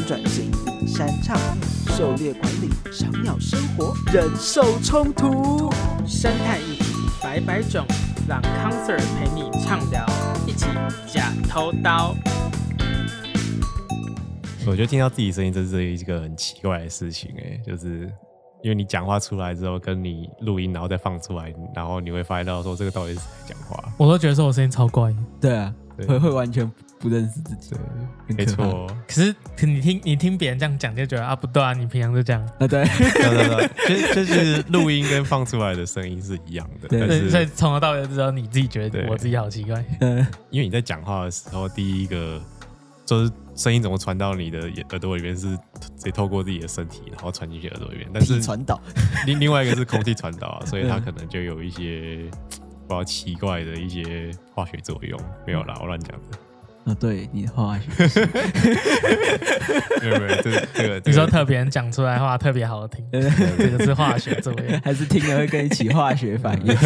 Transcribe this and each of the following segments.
转型、山唱、狩猎管理、赏鸟生活、人兽冲突、生态议题百百种，让康 Sir 陪你畅聊，一起假偷刀。我觉得听到自己声音，这是一个很奇怪的事情哎，就是因为你讲话出来之后，跟你录音然后再放出来，然后你会发现到说这个到底是谁讲话？我都觉得说我声音超怪。对啊，对会会完全不认识自己。没错。可是可你听你听别人这样讲，就觉得啊不对啊，你平常就这样。啊对，对对对，就就是录音跟放出来的声音是一样的。对，是所以从头到尾就知道你自己觉得我自己好奇怪。嗯，因为你在讲话的时候，第一个就是。声音怎么传到你的耳朵里面？是直接透过自己的身体，然后传进去耳朵里面。但是传导，另另外一个是空气传导，所以它 可能就有一些比较奇怪的一些化学作用。没有啦，我乱讲的。啊，对，你的化学。没有没有，这这个，你说特别人讲出来话特别好听，这个是化学作业，还是听了会跟你起化学反应？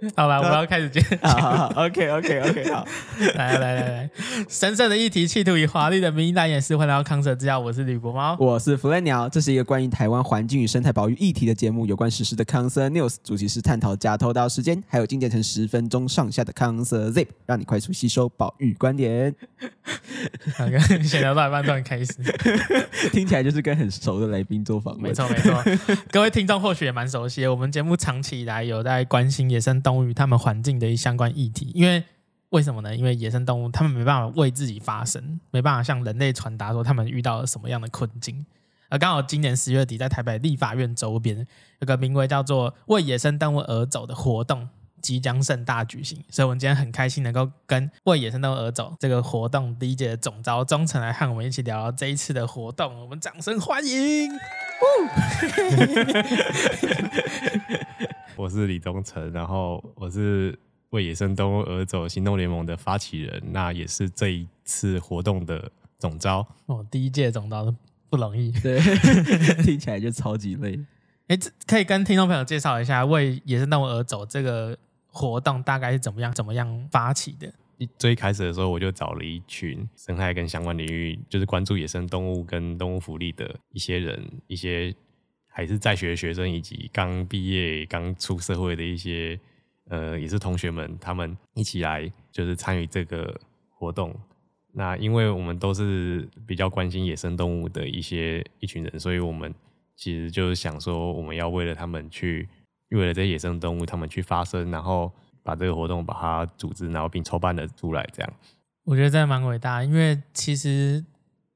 好吧，我们要开始接。好好好，OK，OK，OK，好。来来来来，神圣的议题，企图以华丽的名义来掩饰，欢迎来到康 Sir 制药，我是吕伯猫，我是弗雷鸟。这是一个关于台湾环境与生态保育议题的节目，有关时事的康 Sir News，主题是探讨假偷刀时间，还有精简成十分钟上下的康 Sir Zip，让你快速吸收保育观点。好，闲聊到一半突然开始，听起来就是跟很熟的来宾做访问。没错没错，各位听众或许也蛮熟悉的，我们节目长期以来有在关心野生动物与他们环境的一相关议题，因为为什么呢？因为野生动物他们没办法为自己发声，没办法向人类传达说他们遇到了什么样的困境。而刚好今年十月底，在台北立法院周边有个名为叫做“为野生动物而走”的活动。即将盛大举行，所以我们今天很开心能够跟为野生动物而走这个活动第一届的总召忠诚来和我们一起聊聊这一次的活动，我们掌声欢迎！我是李东城，然后我是为野生动物而走行动联盟的发起人，那也是这一次活动的总招。哦，第一届总召不容易，对，听起来就超级累。哎，这可以跟听众朋友介绍一下为野生动物而走这个。活动大概是怎么样？怎么样发起的？最开始的时候，我就找了一群生态跟相关领域，就是关注野生动物跟动物福利的一些人，一些还是在学的学生，以及刚毕业、刚出社会的一些呃，也是同学们，他们一起来就是参与这个活动。那因为我们都是比较关心野生动物的一些一群人，所以我们其实就是想说，我们要为了他们去。为了这些野生动物，他们去发声，然后把这个活动把它组织，然后并筹办了出来。这样，我觉得这蛮伟大。因为其实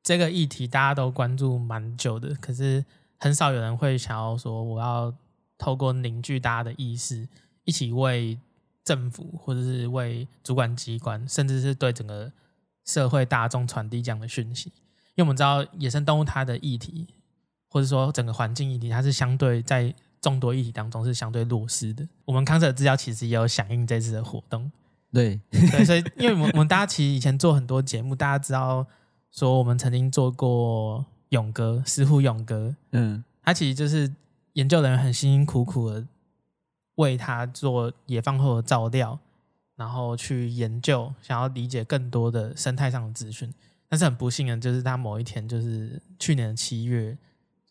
这个议题大家都关注蛮久的，可是很少有人会想要说，我要透过凝聚大家的意识，一起为政府或者是为主管机关，甚至是对整个社会大众传递这样的讯息。因为我们知道野生动物它的议题，或者说整个环境议题，它是相对在。众多议题当中是相对弱势的。我们康 Sir 制药其实也有响应这次的活动，对对，所以因为我们我们大家其实以前做很多节目，大家知道说我们曾经做过勇哥，石虎勇哥，嗯，他其实就是研究人员很辛辛苦苦的为他做野放后的照料，然后去研究，想要理解更多的生态上的资讯，但是很不幸的，就是他某一天就是去年的七月。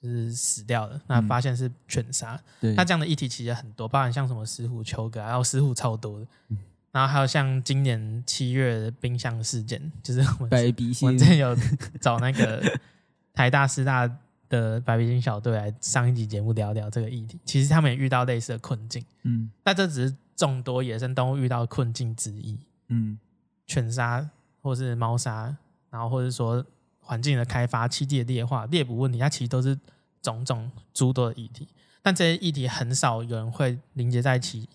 就是死掉了，那发现是犬杀。那、嗯、这样的议题其实很多，包含像什么石虎秋哥，然后石虎超多的。嗯、然后还有像今年七月的冰箱事件，就是我。我之前有找那个台大师大的白鼻心小队来上一集节目聊聊这个议题。其实他们也遇到类似的困境。嗯，那这只是众多野生动物遇到的困境之一。嗯，犬杀或是猫杀，然后或者说。环境的开发、栖地的劣化、猎捕问题，它其实都是种种诸多的议题。但这些议题很少有人会凝结在一起，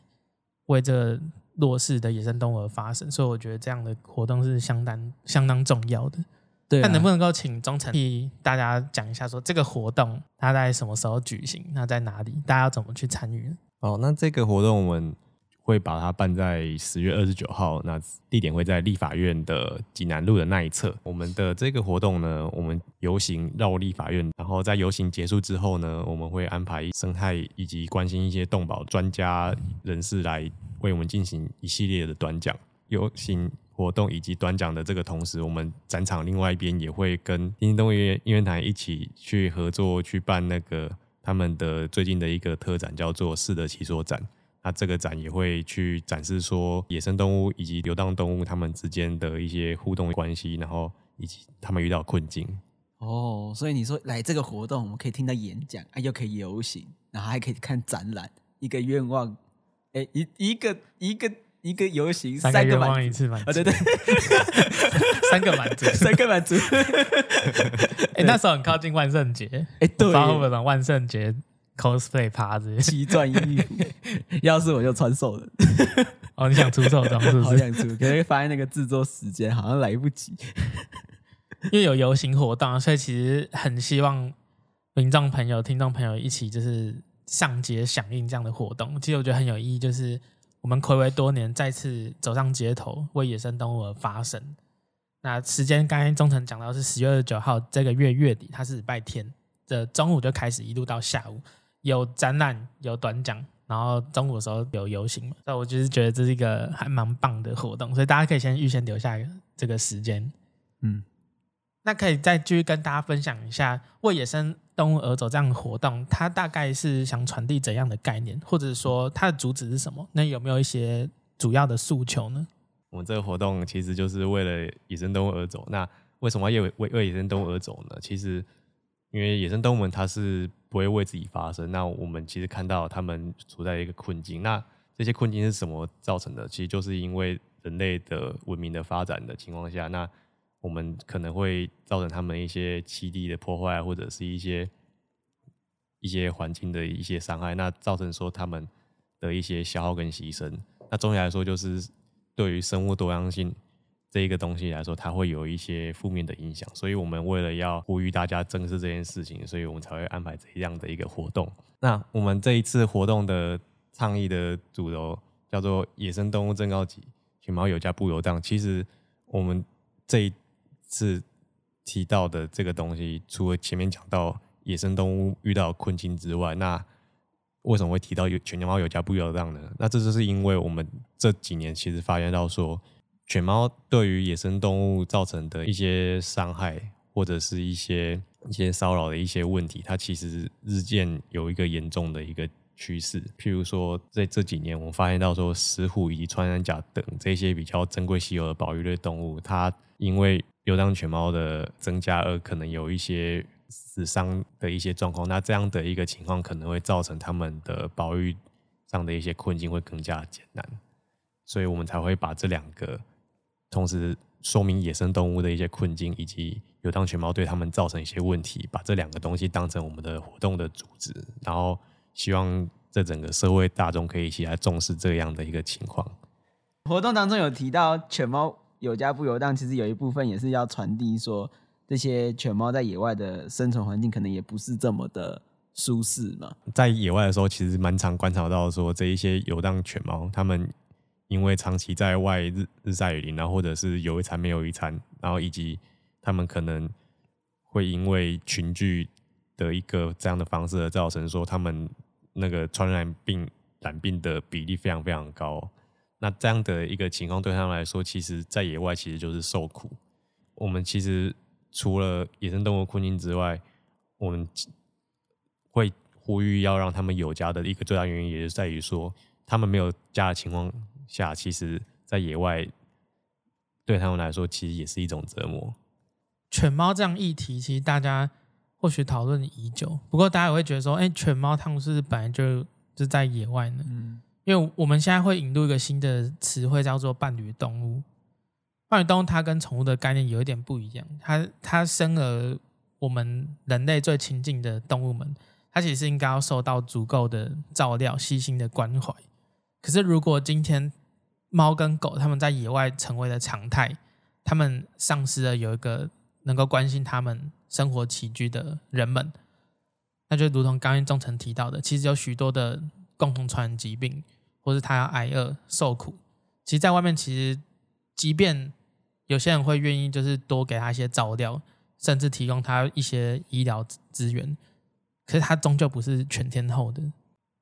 为这个弱势的野生动物而发声。所以我觉得这样的活动是相当相当重要的。对、啊，那能不能够请忠诚替大家讲一下，说这个活动它在什么时候举行？那在哪里？大家要怎么去参与？哦，那这个活动我们。会把它办在十月二十九号，那地点会在立法院的济南路的那一侧。我们的这个活动呢，我们游行绕立法院，然后在游行结束之后呢，我们会安排生态以及关心一些动保专家人士来为我们进行一系列的短讲。游行活动以及短讲的这个同时，我们展场另外一边也会跟丁丁动物园音乐台一起去合作，去办那个他们的最近的一个特展，叫做“适得其所展”。那这个展也会去展示说野生动物以及流浪动物它们之间的一些互动关系，然后以及他们遇到困境。哦，所以你说来这个活动，我们可以听到演讲，啊，又可以游行，然后还可以看展览，一个愿望，哎，一一个一个一个游行，三个愿望一次满足，哦，对对，三个满足，三个满足。哎，那时候很靠近万圣节，哎，对，发后本万圣节。cosplay 趴子，奇装异服，要是我就穿兽人。哦，你想出兽装是不是？好想出，可是发现那个制作时间好像来不及。因为有游行活动，所以其实很希望民众朋友、听众朋友一起就是上街响应这样的活动。其实我觉得很有意义，就是我们睽违多年再次走上街头，为野生动物而发声。那时间刚才忠诚讲到是十月二十九号这个月月底，它是礼拜天的中午就开始，一路到下午。有展览，有短讲，然后中午的时候有游行嘛，所以我就是觉得这是一个还蛮棒的活动，所以大家可以先预先留下这个时间，嗯，那可以再继续跟大家分享一下为野生动物而走这样的活动，它大概是想传递怎样的概念，或者说它的主旨是什么？那有没有一些主要的诉求呢？我们这个活动其实就是为了野生动物而走，那为什么要为为为野生动物而走呢？其实因为野生动物们它是。不会为自己发声。那我们其实看到他们处在一个困境。那这些困境是什么造成的？其实就是因为人类的文明的发展的情况下，那我们可能会造成他们一些栖地的破坏，或者是一些一些环境的一些伤害。那造成说他们的一些消耗跟牺牲。那总体来说，就是对于生物多样性。这一个东西来说，它会有一些负面的影响，所以我们为了要呼吁大家正视这件事情，所以我们才会安排这样的一个活动。那我们这一次活动的倡议的主轴叫做“野生动物正告急，犬猫有家不游荡”。其实我们这一次提到的这个东西，除了前面讲到野生动物遇到困境之外，那为什么会提到有犬猫有家不游荡呢？那这就是因为我们这几年其实发现到说。犬猫对于野生动物造成的一些伤害，或者是一些一些骚扰的一些问题，它其实日渐有一个严重的一个趋势。譬如说，在这几年，我们发现到说，石虎以及穿山甲等这些比较珍贵稀有的保育类动物，它因为流浪犬猫的增加而可能有一些死伤的一些状况。那这样的一个情况可能会造成它们的保育上的一些困境会更加艰难，所以我们才会把这两个。同时说明野生动物的一些困境，以及流浪犬猫对他们造成一些问题，把这两个东西当成我们的活动的主旨，然后希望这整个社会大众可以一起来重视这样的一个情况。活动当中有提到犬猫有家不游荡，其实有一部分也是要传递说，这些犬猫在野外的生存环境可能也不是这么的舒适嘛。在野外的时候，其实蛮常观察到说，这一些游荡犬猫，它们。因为长期在外日日晒雨淋，然后或者是有一餐没有一餐，然后以及他们可能会因为群聚的一个这样的方式而造成说他们那个传染病染病的比例非常非常高。那这样的一个情况对他们来说，其实在野外其实就是受苦。我们其实除了野生动物困境之外，我们会呼吁要让他们有家的一个最大原因，也是在于说他们没有家的情况下，其实，在野外对他们来说，其实也是一种折磨。犬猫这样议题，其实大家或许讨论已久。不过，大家也会觉得说，哎，犬猫它们是不是本来就就在野外呢？嗯，因为我们现在会引入一个新的词汇，叫做伴侣动物。伴侣动物它跟宠物的概念有一点不一样。它它生而我们人类最亲近的动物们，它其实应该要受到足够的照料、细心的关怀。可是，如果今天猫跟狗它们在野外成为了常态，它们丧失了有一个能够关心它们生活起居的人们，那就如同刚刚忠诚提到的，其实有许多的共同传染疾病，或是他要挨饿受苦。其实，在外面，其实即便有些人会愿意，就是多给他一些照料，甚至提供他一些医疗资源，可是他终究不是全天候的。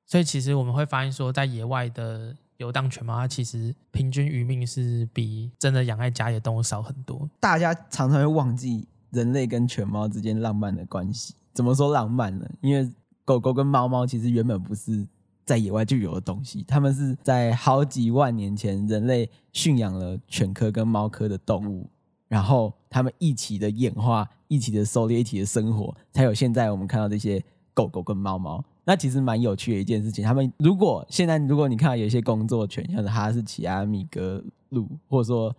所以，其实我们会发现说，在野外的游荡犬猫，它其实平均余命是比真的养在家里的动物少很多。大家常常会忘记人类跟犬猫之间浪漫的关系。怎么说浪漫呢？因为狗狗跟猫猫其实原本不是在野外就有的东西，它们是在好几万年前人类驯养了犬科跟猫科的动物，然后它们一起的演化、一起的狩猎、一起的生活，才有现在我们看到这些狗狗跟猫猫。那其实蛮有趣的一件事情。他们如果现在如果你看到有一些工作犬，像是哈士奇啊、米格鲁，或者说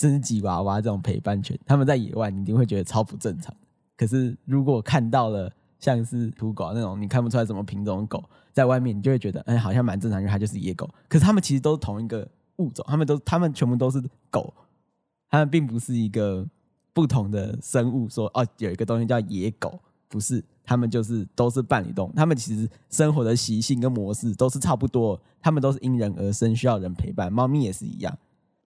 真吉娃娃这种陪伴犬，他们在野外你一定会觉得超不正常。可是如果看到了像是土狗那种你看不出来什么品种的狗，在外面你就会觉得，哎，好像蛮正常，因为它就是野狗。可是他们其实都是同一个物种，他们都他们全部都是狗，他们并不是一个不同的生物。说哦，有一个东西叫野狗，不是。他们就是都是伴侣动物，他们其实生活的习性跟模式都是差不多，他们都是因人而生，需要人陪伴。猫咪也是一样，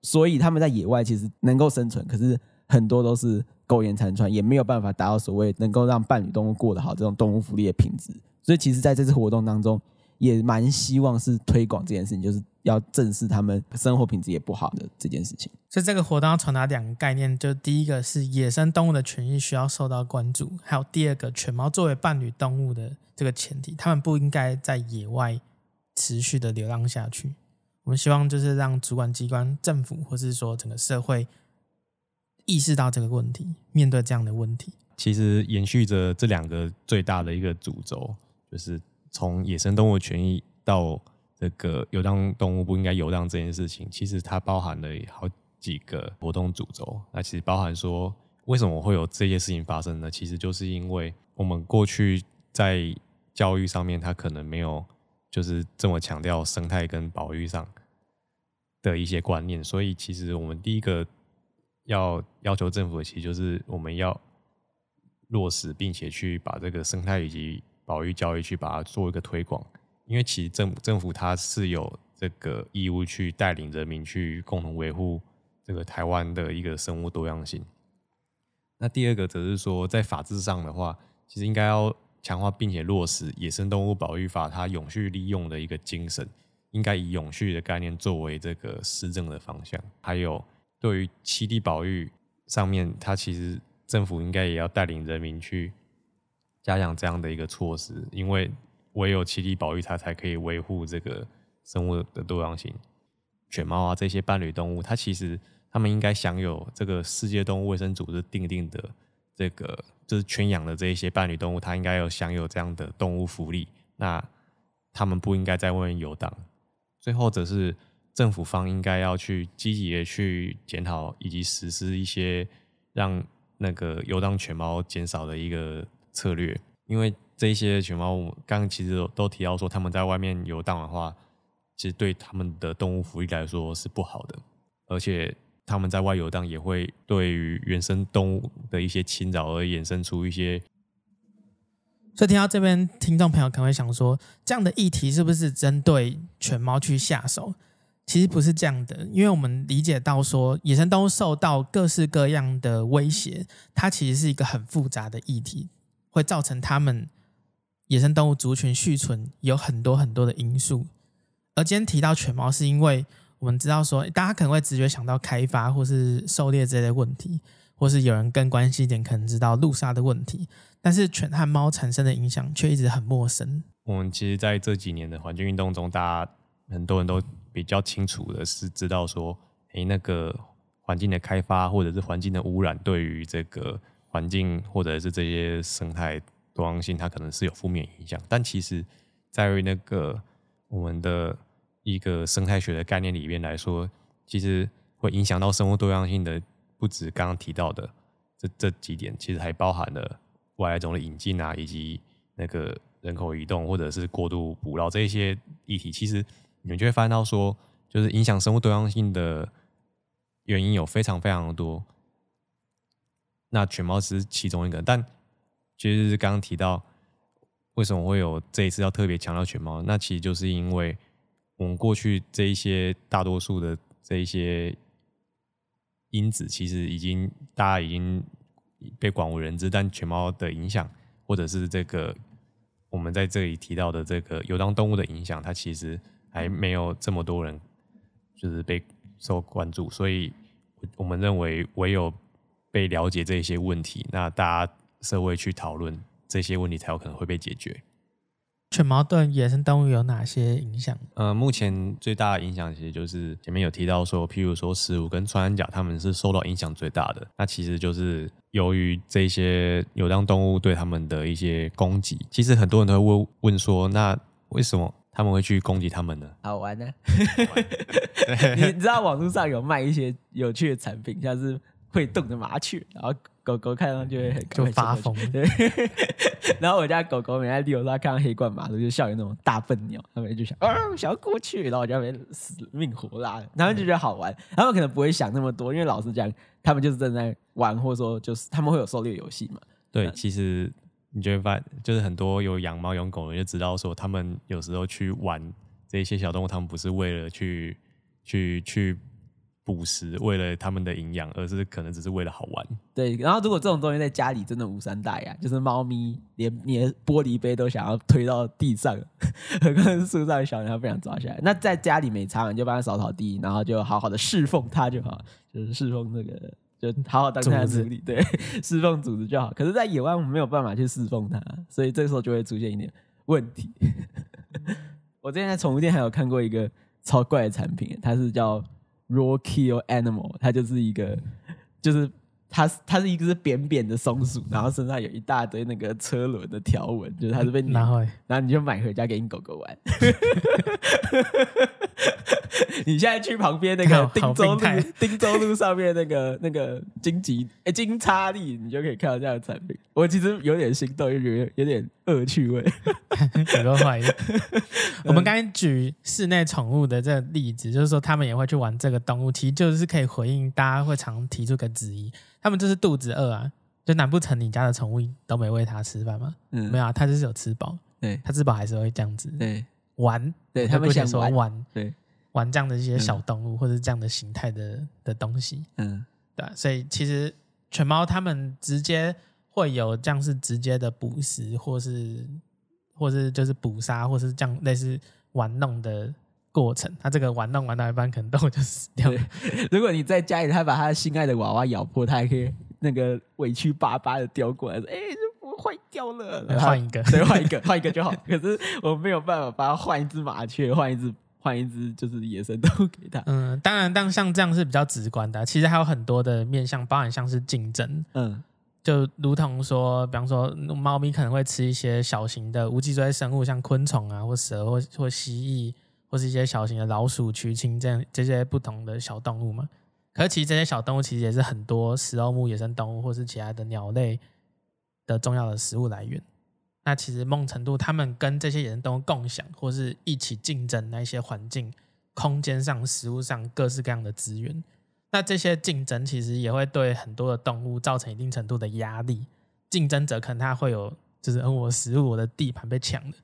所以他们在野外其实能够生存，可是很多都是苟延残喘，也没有办法达到所谓能够让伴侣动物过得好这种动物福利的品质。所以，其实在这次活动当中，也蛮希望是推广这件事情，就是要正视他们生活品质也不好的这件事情。所以这个活动要传达两个概念，就第一个是野生动物的权益需要受到关注，还有第二个犬猫作为伴侣动物的这个前提，他们不应该在野外持续的流浪下去。我们希望就是让主管机关、政府或是说整个社会意识到这个问题，面对这样的问题。其实延续着这两个最大的一个主轴，就是。从野生动物权益到这个游荡动物不应该游荡这件事情，其实它包含了好几个活动主轴。那其实包含说，为什么会有这些事情发生呢？其实就是因为我们过去在教育上面，它可能没有就是这么强调生态跟保育上的一些观念，所以其实我们第一个要要求政府，其实就是我们要落实，并且去把这个生态以及保育教育去把它做一个推广，因为其实政政府它是有这个义务去带领人民去共同维护这个台湾的一个生物多样性。那第二个则是说，在法制上的话，其实应该要强化并且落实《野生动物保育法》它永续利用的一个精神，应该以永续的概念作为这个施政的方向。还有对于栖地保育上面，它其实政府应该也要带领人民去。加强这样的一个措施，因为唯有栖地保育，它才可以维护这个生物的多样性。犬猫啊，这些伴侣动物，它其实它们应该享有这个世界动物卫生组织订定的这个，就是圈养的这一些伴侣动物，它应该有享有这样的动物福利。那它们不应该在外面游荡。最后则是政府方应该要去积极的去检讨以及实施一些让那个游荡犬猫减少的一个。策略，因为这些犬猫，刚刚其实都，都提到说，他们在外面游荡的话，其实对他们的动物福利来说是不好的，而且他们在外游荡也会对于原生动物的一些侵扰而衍生出一些。所以听到这边，听众朋友可能会想说，这样的议题是不是针对犬猫去下手？其实不是这样的，因为我们理解到说，野生动物受到各式各样的威胁，它其实是一个很复杂的议题。会造成他们野生动物族群续存有很多很多的因素，而今天提到犬猫，是因为我们知道说，大家可能会直觉想到开发或是狩猎这类问题，或是有人更关心一点，可能知道路杀的问题，但是犬和猫产生的影响却一直很陌生。我们其实在这几年的环境运动中，大家很多人都比较清楚的是知道说，诶，那个环境的开发或者是环境的污染对于这个。环境或者是这些生态多样性，它可能是有负面影响，但其实在于那个我们的一个生态学的概念里面来说，其实会影响到生物多样性的，不止刚刚提到的这这几点，其实还包含了外来种的引进啊，以及那个人口移动或者是过度捕捞这一些议题。其实你们就会发现到说，就是影响生物多样性的原因有非常非常的多。那犬猫是其中一个，但其实是刚刚提到，为什么会有这一次要特别强调犬猫？那其实就是因为我们过去这一些大多数的这一些因子，其实已经大家已经被广为人知，但犬猫的影响，或者是这个我们在这里提到的这个游荡动物的影响，它其实还没有这么多人就是被受关注，所以我们认为唯有被了解这些问题，那大家社会去讨论这些问题，才有可能会被解决。犬毛对野生动物有哪些影响？呃，目前最大的影响其实就是前面有提到说，譬如说石虎跟穿山甲，他们是受到影响最大的。那其实就是由于这些有让动物对他们的一些攻击。其实很多人都会问问说，那为什么他们会去攻击他们呢？好玩呢、啊。你知道网络上有卖一些有趣的产品，像是会动的麻雀，然后。狗狗看上去会很就发疯，对。然后我家狗狗每天遛它，看到黑冠麻鹭就像有那种大笨鸟，他们就想啊，想要过去，然后我就会死命活拉，他们就觉得好玩。他们可能不会想那么多，因为老实讲，他们就是正在玩，或者说就是他们会有狩猎游戏嘛。对，其实你就会发现，就是很多有养猫养狗的人就知道说，他们有时候去玩这些小动物，他们不是为了去去去。捕食为了他们的营养，而是可能只是为了好玩。对，然后如果这种东西在家里真的无伤大雅，就是猫咪连你的玻璃杯都想要推到地上，何况是树上小人要不想抓下来。那在家里没差，你就帮它扫扫地，然后就好好的侍奉它就好，就是侍奉那个，就好好当它的主子，对，侍奉主子就好。可是，在野外我们没有办法去侍奉它，所以这个时候就会出现一点问题。我之前在宠物店还有看过一个超怪的产品，它是叫。Raw Kill Animal，它就是一个，就是它它是一个是扁扁的松鼠，然后身上有一大堆那个车轮的条纹，就是它是被 然后然后你就买回家给你狗狗玩。你现在去旁边那个 汀州路，汀 州路上面那个那个金吉哎金叉利，你就可以看到这样的产品。我其实有点心动，又觉得有点恶趣味。很多怀疑。我们刚才举室内宠物的这个例子，就是说他们也会去玩这个动物，其实就是可以回应大家会常提出个质疑：他们就是肚子饿啊，就难不成你家的宠物都没喂它吃饭吗？嗯，没有啊，它就是有吃饱。对，它吃饱还是会这样子。对。玩，对他们想说玩，对玩这样的一些小动物、嗯、或者这样的形态的的东西，嗯，对，所以其实犬猫他们直接会有这样是直接的捕食，或是或是就是捕杀，或是这样类似玩弄的过程。他这个玩弄玩到一半，可能动物就死掉了。如果你在家里，他把他心爱的娃娃咬破，他还可以那个委屈巴巴的叼过来说：“哎、欸。”坏掉了，换一个，对，换一个，换一个就好。可是我没有办法把它换一只麻雀，换一只，换一只就是野生动物给他。嗯，当然，但像这样是比较直观的啊。其实还有很多的面向，包含像是竞争。嗯，就如同说，比方说，猫咪可能会吃一些小型的无脊椎生物，像昆虫啊，或蛇，或或蜥蜴，或是一些小型的老鼠、渠青这样这些不同的小动物嘛。可是其实这些小动物其实也是很多食肉目野生动物或是其他的鸟类的重要的食物来源，那其实某种程度，他们跟这些野生动物共享，或是一起竞争那一些环境、空间上、食物上各式各样的资源。那这些竞争其实也会对很多的动物造成一定程度的压力。竞争者可能他会有，就是我食物我的地盘被抢了，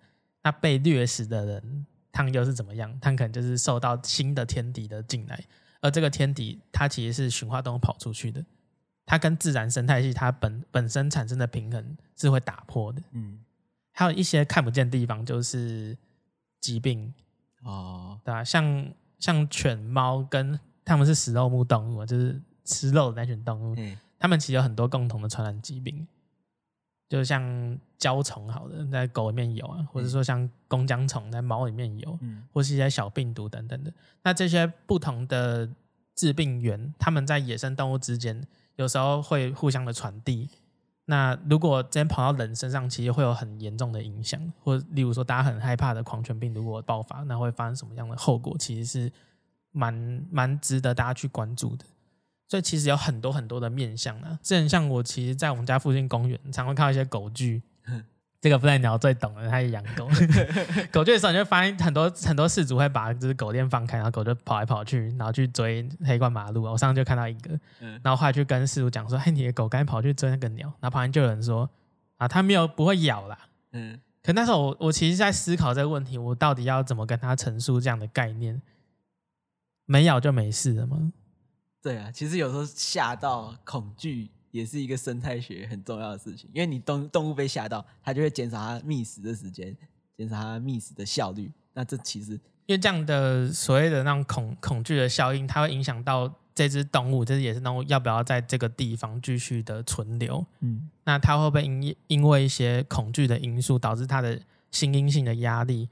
那被掠食的人，他们又是怎么样？他可能就是受到新的天敌的进来，而这个天敌它其实是驯化动物跑出去的。它跟自然生态系它本本身产生的平衡是会打破的，嗯，还有一些看不见的地方就是疾病哦，对吧？像像犬猫跟它们是食肉目动物，就是吃肉的那群动物，嗯，它们其实有很多共同的传染疾病，就像胶虫，好的在狗里面有啊，或者说像弓浆虫在猫里面有，嗯，或是一些小病毒等等的。那这些不同的致病源，它们在野生动物之间。有时候会互相的传递，那如果直接跑到人身上，其实会有很严重的影响。或例如说，大家很害怕的狂犬病如果爆发，那会发生什么样的后果？其实是蛮蛮值得大家去关注的。所以其实有很多很多的面向啊。之前像我，其实，在我们家附近公园，常会看到一些狗剧。这个不赖鸟最懂了，他也养狗。狗就的时候，你就发现很多很多事主会把这只狗链放开，然后狗就跑来跑去，然后去追黑冠马路。我上次就看到一个，然后后来就跟事主讲说：“嘿，你的狗刚才跑去追那个鸟。”然后旁边就有人说：“啊，它没有不会咬啦。”嗯，可那时候我我其实在思考这个问题，我到底要怎么跟他陈述这样的概念？没咬就没事了吗？对啊，其实有时候吓到恐惧。也是一个生态学很重要的事情，因为你动动物被吓到，它就会减少它觅食的时间，减少它觅食的效率。那这其实因为这样的所谓的那种恐恐惧的效应，它会影响到这只动物，这只野生动物要不要在这个地方继续的存留？嗯，那它会不会因因为一些恐惧的因素，导致它的心因性的压力，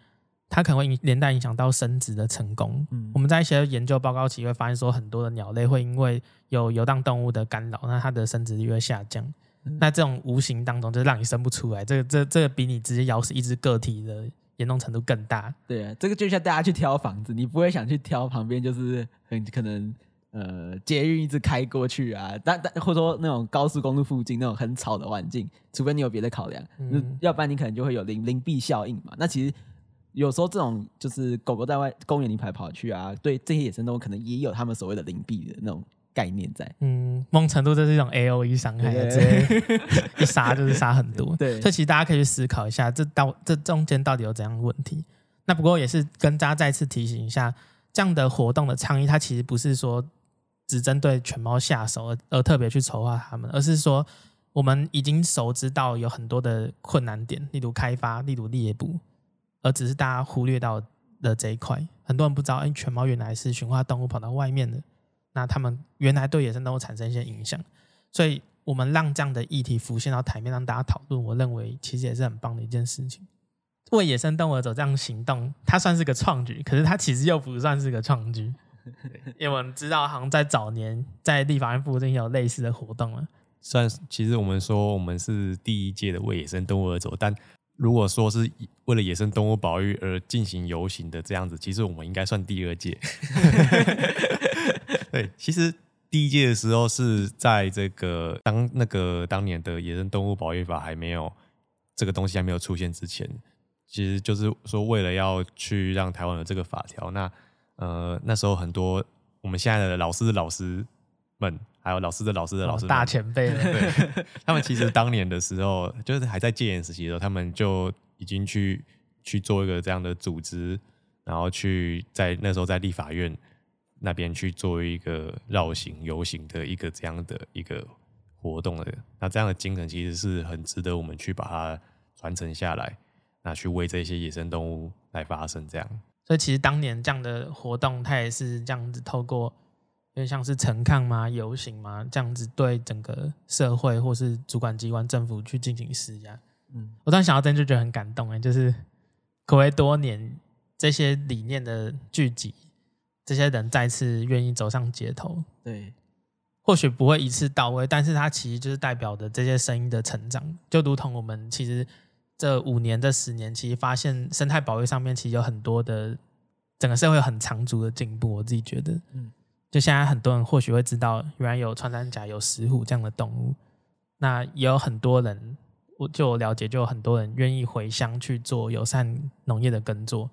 它可能会连带影响到生殖的成功？嗯，我们在一些研究报告期会发现说，很多的鸟类会因为有游荡动物的干扰，那它的生殖率会下降。嗯、那这种无形当中就是让你生不出来，这个这这个比你直接咬死一只个体的。严重程度更大，对啊，这个就像大家去挑房子，你不会想去挑旁边就是很可能呃捷运一直开过去啊，但但或者说那种高速公路附近那种很吵的环境，除非你有别的考量，嗯，要不然你可能就会有邻邻避效应嘛。那其实有时候这种就是狗狗在外公园里跑跑去啊，对这些野生动物可能也有他们所谓的邻避的那种。概念在，嗯，某种程度这是一种 A O E 伤害，直接 一杀就是杀很多，对，所以其实大家可以去思考一下，这到这中间到底有怎样的问题？那不过也是跟大家再次提醒一下，这样的活动的倡议，它其实不是说只针对犬猫下手而而特别去筹划它们，而是说我们已经熟知到有很多的困难点，例如开发，例如猎捕，而只是大家忽略到的这一块，很多人不知道，哎，犬猫原来是驯化动物跑到外面的。那他们原来对野生动物产生一些影响，所以我们让这样的议题浮现到台面，让大家讨论。我认为其实也是很棒的一件事情。为野生动物而走这样行动，它算是个创举，可是它其实又不算是个创举，因为我们知道，好像在早年在立法院附近有类似的活动了。算，其实我们说我们是第一届的为野生动物而走，但如果说是为了野生动物保育而进行游行的这样子，其实我们应该算第二届。对，其实第一届的时候是在这个当那个当年的野生动物保育法还没有这个东西还没有出现之前，其实就是说为了要去让台湾有这个法条，那呃那时候很多我们现在的老师老师们，还有老师的老师的老师、哦、大前辈了，对，他们其实当年的时候就是还在戒严时期的时候，他们就已经去去做一个这样的组织，然后去在那时候在立法院。那边去做一个绕行游行的一个这样的一个活动的，那这样的精神其实是很值得我们去把它传承下来，那去为这些野生动物来发声这样。所以其实当年这样的活动，它也是这样子透过，有点像是陈抗嘛、游行嘛，这样子对整个社会或是主管机关、政府去进行施压。嗯，我当时想到这就觉得很感动哎，就是可谓多年这些理念的聚集。这些人再次愿意走上街头，对，或许不会一次到位，但是它其实就是代表的这些声音的成长，就如同我们其实这五年、这十年，其实发现生态保育上面其实有很多的整个社会很长足的进步。我自己觉得，嗯，就现在很多人或许会知道，原来有穿山甲、有石虎这样的动物，那也有很多人，我就我了解，就有很多人愿意回乡去做友善农业的耕作。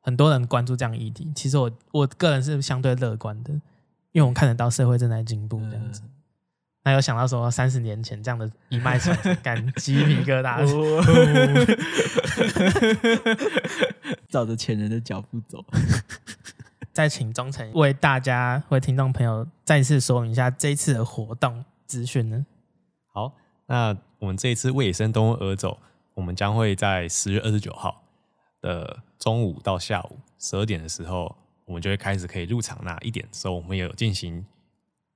很多人关注这样议题，其实我我个人是相对乐观的，因为我看得到社会正在进步这样子。嗯、那有想到说三十年前这样的一脉传承，感鸡皮疙瘩 照着前人的脚步走。再请忠诚为大家为听众朋友再次说明一下这次的活动资讯呢？好，那我们这一次为野生动物而走，我们将会在十月二十九号的中午到下午十二点的时候，我们就会开始可以入场。那一点的时候，我们也有进行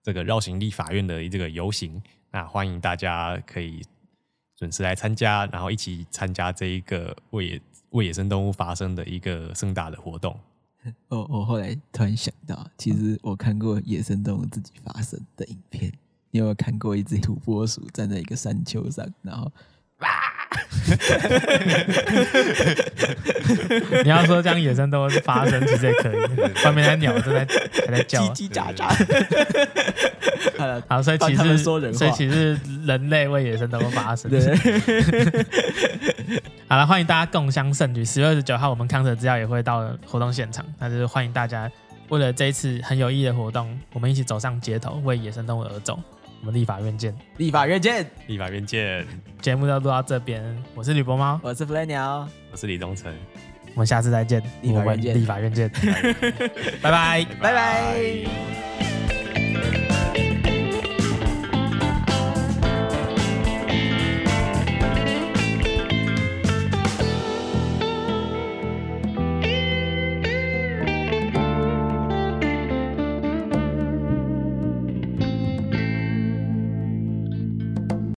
这个绕行立法院的这个游行。那欢迎大家可以准时来参加，然后一起参加这一个为野为野生动物发声的一个盛大的活动。我 我后来突然想到，其实我看过野生动物自己发声的影片。你有没有看过一只土拨鼠站在一个山丘上，然后？你要说这样野生动物发生，其实也可以。外面的鸟正在还在叫，叽叽喳喳。好，所以 其实所以其实人类为野生动物发声。好了，欢迎大家共襄盛举。十月二十九号，我们康 Sir 资料也会到活动现场，那就是欢迎大家为了这一次很有意义的活动，我们一起走上街头，为野生动物而走。我们立法院见，立法院见，立法院见。节目就录到这边，我是吕博猫，我是飞鸟，我是李东城，我们下次再见，立法院见，立法院见，拜拜，拜拜。